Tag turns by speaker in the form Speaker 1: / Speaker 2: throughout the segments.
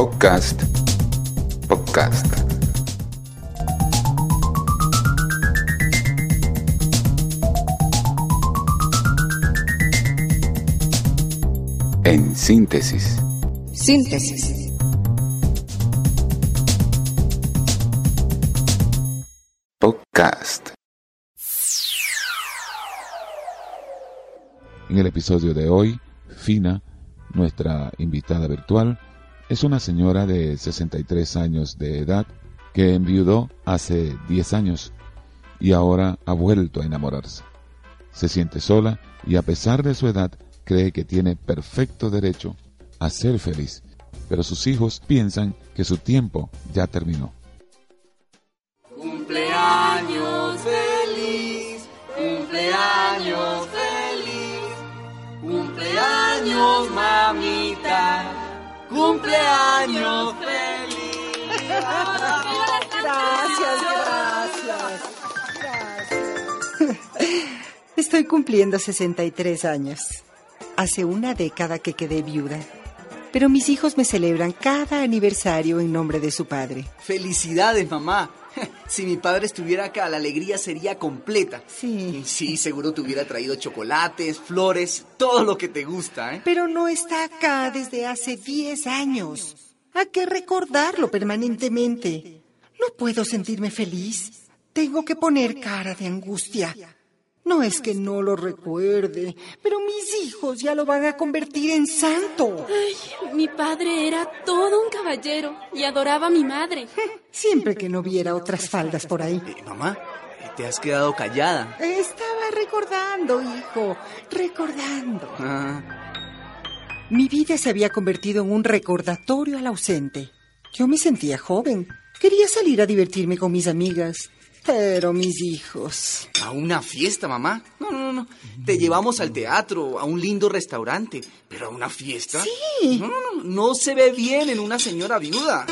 Speaker 1: Podcast. Podcast. En síntesis.
Speaker 2: Síntesis.
Speaker 1: Podcast.
Speaker 3: En el episodio de hoy, Fina, nuestra invitada virtual, es una señora de 63 años de edad que enviudó hace 10 años y ahora ha vuelto a enamorarse. Se siente sola y a pesar de su edad cree que tiene perfecto derecho a ser feliz, pero sus hijos piensan que su tiempo ya terminó.
Speaker 4: Cumpleaños feliz, cumpleaños feliz, cumpleaños mamita, cumpleaños feliz.
Speaker 2: Gracias, gracias. Gracias. Estoy cumpliendo 63 años. Hace una década que quedé viuda. Pero mis hijos me celebran cada aniversario en nombre de su padre.
Speaker 4: Felicidades, mamá. Si mi padre estuviera acá, la alegría sería completa.
Speaker 2: Sí.
Speaker 4: Sí, seguro te hubiera traído chocolates, flores, todo lo que te gusta, ¿eh?
Speaker 2: Pero no está acá desde hace 10 años. Hay que recordarlo permanentemente. No puedo sentirme feliz. Tengo que poner cara de angustia. No es que no lo recuerde, pero mis hijos ya lo van a convertir en santo.
Speaker 5: Ay, mi padre era todo un caballero y adoraba a mi madre.
Speaker 2: Siempre que no viera otras faldas por ahí.
Speaker 4: Eh, mamá, te has quedado callada.
Speaker 2: Estaba recordando, hijo, recordando.
Speaker 4: Ah,
Speaker 2: Mi vida se había convertido en un recordatorio al ausente. Yo me sentía joven. Quería salir a divertirme con mis amigas. Pero mis hijos.
Speaker 4: a una fiesta, mamá. No, no, no, no. Te llevamos al teatro, a un lindo restaurante. Pero a una fiesta.
Speaker 2: Sí.
Speaker 4: No, no, no. No se ve bien en una señora viuda.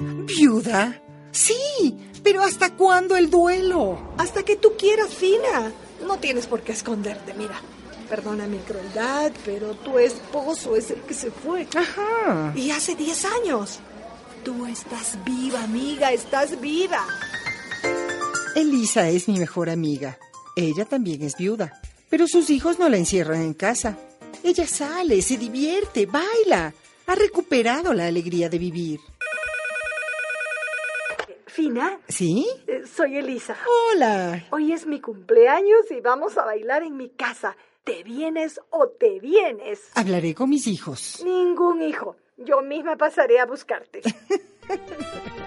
Speaker 2: ¿Viuda? Sí, pero ¿hasta cuándo el duelo?
Speaker 6: Hasta que tú quieras, Fina. No tienes por qué esconderte, mira. Perdona mi crueldad, pero tu esposo es el que se fue.
Speaker 2: Ajá.
Speaker 6: Y hace 10 años. Tú estás viva, amiga, estás viva.
Speaker 2: Elisa es mi mejor amiga. Ella también es viuda. Pero sus hijos no la encierran en casa. Ella sale, se divierte, baila. Ha recuperado la alegría de vivir.
Speaker 6: Fina,
Speaker 2: ¿Sí?
Speaker 6: eh, soy Elisa.
Speaker 2: Hola.
Speaker 6: Hoy es mi cumpleaños y vamos a bailar en mi casa. ¿Te vienes o te vienes?
Speaker 2: Hablaré con mis hijos.
Speaker 6: Ningún hijo. Yo misma pasaré a buscarte.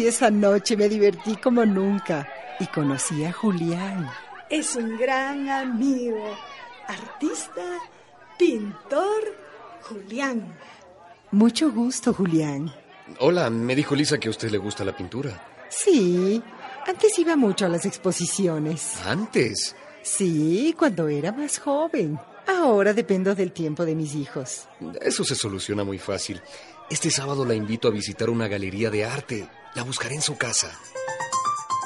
Speaker 2: Ay, esa noche me divertí como nunca. Y conocí a Julián.
Speaker 6: Es un gran amigo. Artista, pintor, Julián.
Speaker 2: Mucho gusto, Julián.
Speaker 7: Hola, me dijo Lisa que a usted le gusta la pintura.
Speaker 2: Sí, antes iba mucho a las exposiciones.
Speaker 7: Antes.
Speaker 2: Sí, cuando era más joven. Ahora dependo del tiempo de mis hijos.
Speaker 7: Eso se soluciona muy fácil. Este sábado la invito a visitar una galería de arte. La buscaré en su casa.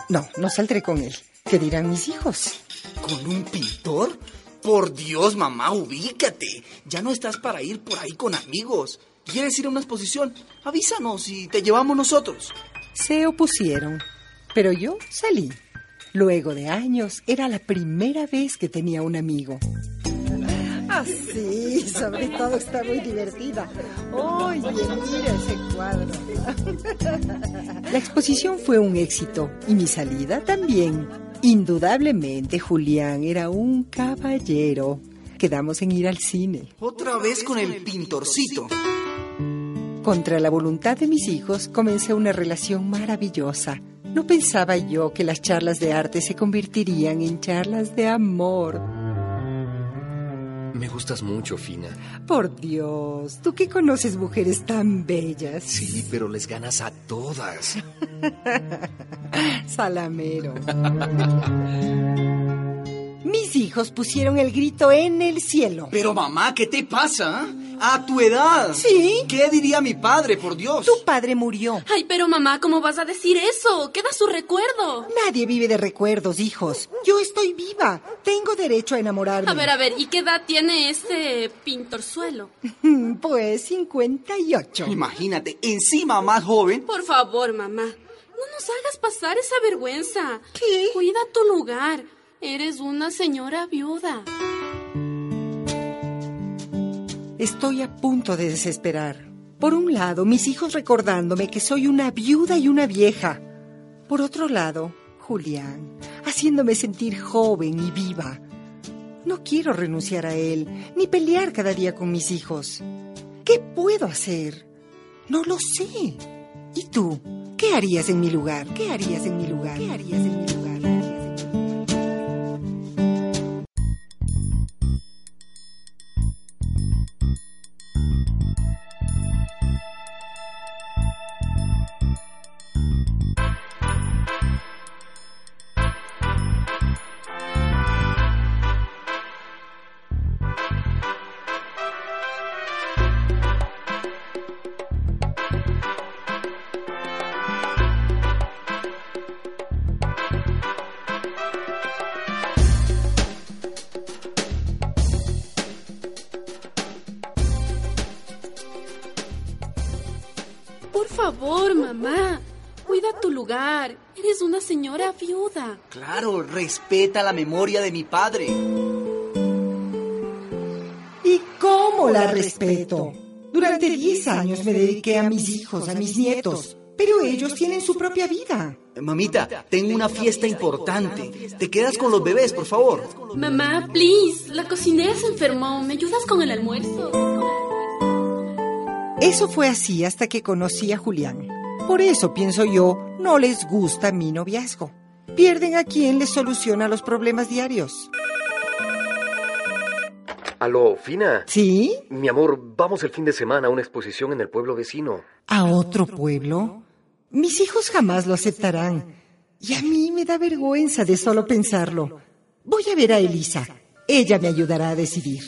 Speaker 2: No, no saldré con él. ¿Qué dirán mis hijos?
Speaker 4: ¿Con un pintor? Por Dios, mamá, ubícate. Ya no estás para ir por ahí con amigos. ¿Quieres ir a una exposición? Avísanos y te llevamos nosotros.
Speaker 2: Se opusieron, pero yo salí. Luego de años, era la primera vez que tenía un amigo. Ah, sí, sobre todo está muy divertida. Oye, mira ese cuadro. La exposición fue un éxito y mi salida también. Indudablemente, Julián era un caballero. Quedamos en ir al cine.
Speaker 4: Otra vez con el pintorcito.
Speaker 2: Contra la voluntad de mis hijos, comencé una relación maravillosa. No pensaba yo que las charlas de arte se convertirían en charlas de amor.
Speaker 7: Me gustas mucho, Fina.
Speaker 2: Por Dios, tú que conoces mujeres tan bellas.
Speaker 7: Sí, pero les ganas a todas.
Speaker 2: Salamero. Mis hijos pusieron el grito en el cielo.
Speaker 4: Pero mamá, ¿qué te pasa? ¿A tu edad?
Speaker 2: Sí.
Speaker 4: ¿Qué diría mi padre, por Dios?
Speaker 2: Tu padre murió.
Speaker 5: Ay, pero mamá, ¿cómo vas a decir eso? Queda su recuerdo.
Speaker 2: Nadie vive de recuerdos, hijos. Yo estoy viva. Tengo derecho a enamorarme.
Speaker 5: A ver, a ver, ¿y qué edad tiene ese pintorzuelo?
Speaker 2: Pues 58.
Speaker 4: Imagínate, encima más joven.
Speaker 5: Por favor, mamá, no nos hagas pasar esa vergüenza.
Speaker 2: ¿Qué?
Speaker 5: Cuida tu lugar. Eres una señora viuda.
Speaker 2: Estoy a punto de desesperar. Por un lado, mis hijos recordándome que soy una viuda y una vieja. Por otro lado, Julián, haciéndome sentir joven y viva. No quiero renunciar a él, ni pelear cada día con mis hijos. ¿Qué puedo hacer? No lo sé. ¿Y tú? ¿Qué harías en mi lugar? ¿Qué harías en mi lugar? ¿Qué harías en mi lugar?
Speaker 5: Por favor, mamá, cuida tu lugar. Eres una señora viuda.
Speaker 4: Claro, respeta la memoria de mi padre.
Speaker 2: ¿Y cómo la respeto? Durante 10 años me dediqué a mis hijos, a mis nietos, pero ellos tienen su propia vida.
Speaker 4: Mamita, tengo una fiesta importante. ¿Te quedas con los bebés, por favor?
Speaker 5: Mamá, please, la cocinera se enfermó. ¿Me ayudas con el almuerzo?
Speaker 2: Eso fue así hasta que conocí a Julián. Por eso, pienso yo, no les gusta mi noviazgo. Pierden a quien les soluciona los problemas diarios.
Speaker 7: Aló, Fina.
Speaker 2: ¿Sí?
Speaker 7: Mi amor, vamos el fin de semana a una exposición en el pueblo vecino.
Speaker 2: ¿A otro pueblo? Mis hijos jamás lo aceptarán. Y a mí me da vergüenza de solo pensarlo. Voy a ver a Elisa. Ella me ayudará a decidir.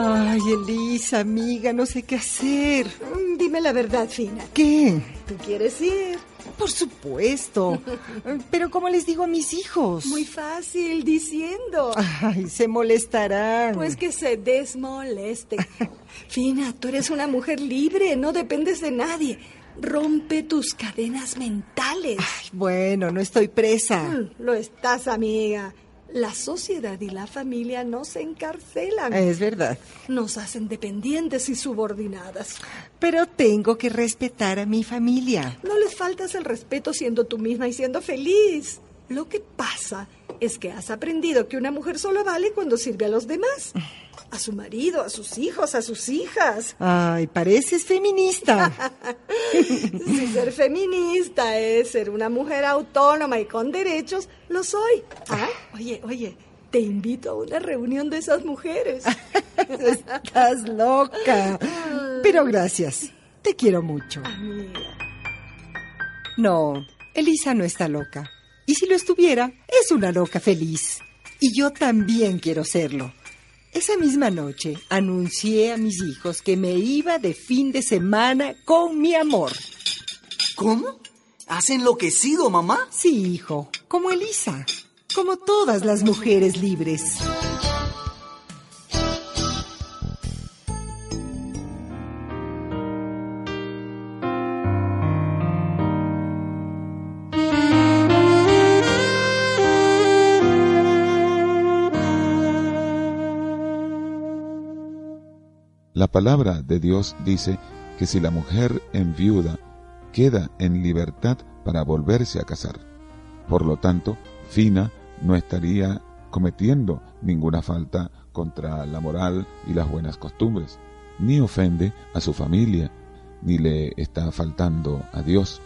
Speaker 2: Ay, Elisa, amiga, no sé qué hacer.
Speaker 6: Mm, Dime la verdad, Fina.
Speaker 2: ¿Qué?
Speaker 6: ¿Tú quieres ir?
Speaker 2: Por supuesto. Pero ¿cómo les digo a mis hijos?
Speaker 6: Muy fácil, diciendo.
Speaker 2: Ay, se molestarán.
Speaker 6: Pues que se desmoleste. Fina, tú eres una mujer libre, no dependes de nadie. Rompe tus cadenas mentales.
Speaker 2: Ay, bueno, no estoy presa.
Speaker 6: Mm, Lo estás, amiga. La sociedad y la familia no se encarcelan.
Speaker 2: Es verdad.
Speaker 6: Nos hacen dependientes y subordinadas.
Speaker 2: Pero tengo que respetar a mi familia.
Speaker 6: No les faltas el respeto siendo tú misma y siendo feliz. Lo que pasa es que has aprendido que una mujer solo vale cuando sirve a los demás. A su marido, a sus hijos, a sus hijas.
Speaker 2: Ay, pareces feminista.
Speaker 6: Si ser feminista es ser una mujer autónoma y con derechos, lo soy. Ah, oye, oye, te invito a una reunión de esas mujeres.
Speaker 2: Estás loca. Pero gracias. Te quiero mucho.
Speaker 6: Amiga.
Speaker 2: No, Elisa no está loca. Y si lo estuviera, es una loca feliz. Y yo también quiero serlo. Esa misma noche anuncié a mis hijos que me iba de fin de semana con mi amor.
Speaker 4: ¿Cómo? ¿Has enloquecido, mamá?
Speaker 2: Sí, hijo, como Elisa, como todas las mujeres libres.
Speaker 3: La palabra de Dios dice que si la mujer enviuda queda en libertad para volverse a casar. Por lo tanto, Fina no estaría cometiendo ninguna falta contra la moral y las buenas costumbres, ni ofende a su familia, ni le está faltando a Dios.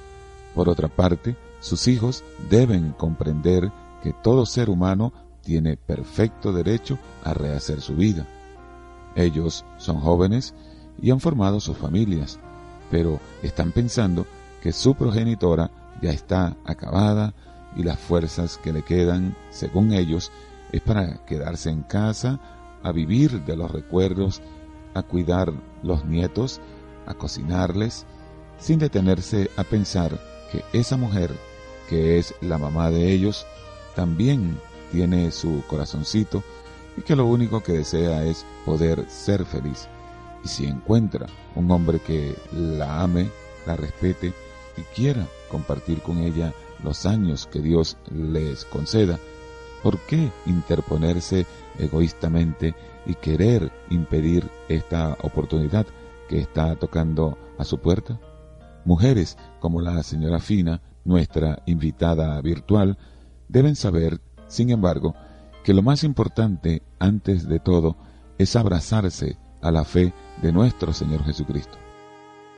Speaker 3: Por otra parte, sus hijos deben comprender que todo ser humano tiene perfecto derecho a rehacer su vida. Ellos son jóvenes y han formado sus familias, pero están pensando que su progenitora ya está acabada y las fuerzas que le quedan, según ellos, es para quedarse en casa a vivir de los recuerdos, a cuidar los nietos, a cocinarles, sin detenerse a pensar que esa mujer, que es la mamá de ellos, también tiene su corazoncito y que lo único que desea es poder ser feliz. Y si encuentra un hombre que la ame, la respete y quiera compartir con ella los años que Dios les conceda, ¿por qué interponerse egoístamente y querer impedir esta oportunidad que está tocando a su puerta? Mujeres como la señora Fina, nuestra invitada virtual, deben saber, sin embargo, que lo más importante antes de todo es abrazarse a la fe de nuestro Señor Jesucristo.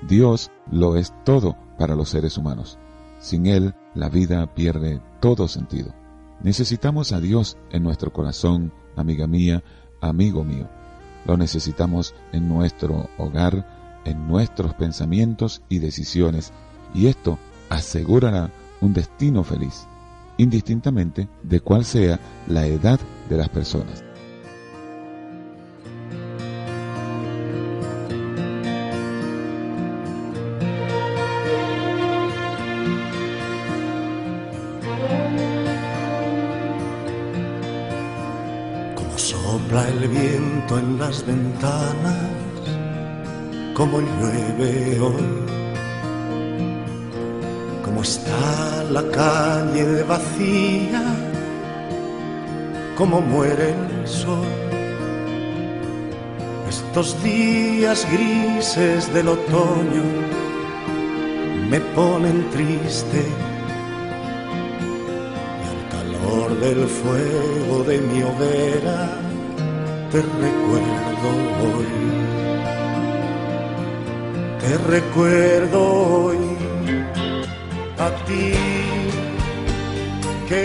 Speaker 3: Dios lo es todo para los seres humanos. Sin Él, la vida pierde todo sentido. Necesitamos a Dios en nuestro corazón, amiga mía, amigo mío. Lo necesitamos en nuestro hogar, en nuestros pensamientos y decisiones, y esto asegurará un destino feliz, indistintamente de cuál sea la edad de las personas.
Speaker 8: el viento en las ventanas, como llueve hoy, como está la calle vacía, como muere el sol. Estos días grises del otoño me ponen triste y al calor del fuego de mi hoguera te recuerdo hoy, te recuerdo hoy a ti, que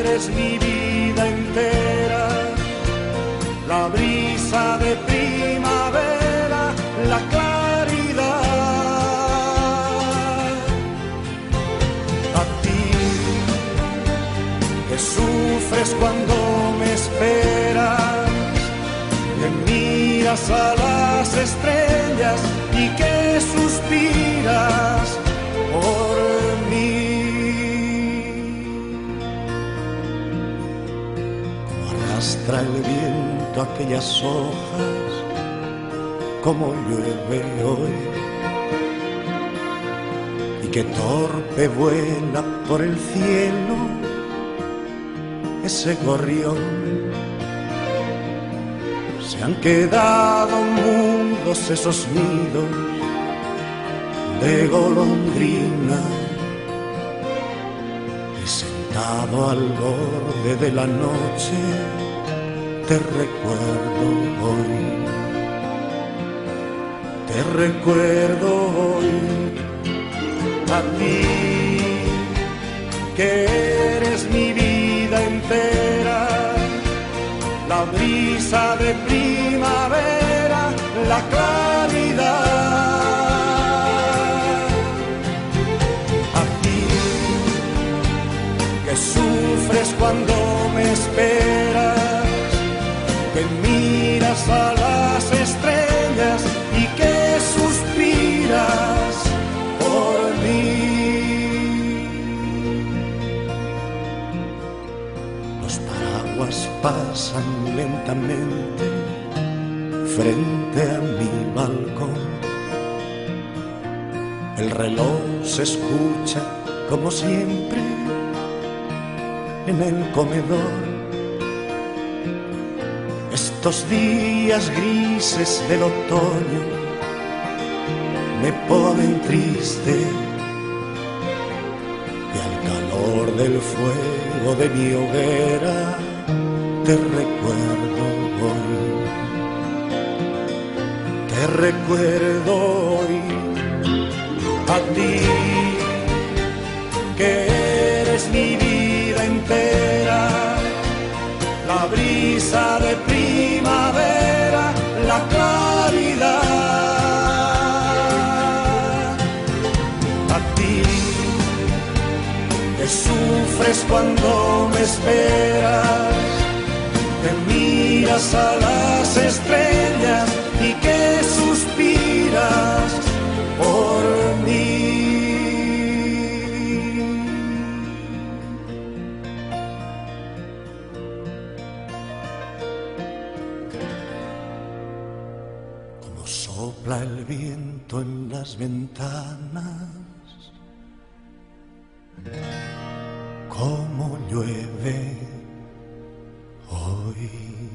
Speaker 8: eres mi vida entera, la brisa de primavera, la claridad. A ti, que sufres cuando me esperas a las estrellas y que suspiras por arrastra el viento aquellas hojas, como llueve hoy. Y que torpe vuela por el cielo ese gorrión han quedado mundos esos nidos de golondrina y sentado al borde de la noche te recuerdo hoy te recuerdo hoy a ti que eres mi vida entera la brisa de primavera, la claridad. A ti que sufres cuando me esperas, a las estrellas y que suspiras por mí. Los paraguas pasan lentamente frente a mi balcón. El reloj se escucha como siempre en el comedor. Estos días grises del otoño me ponen triste y al calor del fuego de mi hoguera te recuerdo hoy, te recuerdo hoy a ti, que eres mi vida entera, la brisa sufres cuando me esperas que miras a las estrellas y que suspiras por mí. Como sopla el viento en las ventanas, como llueve hoy.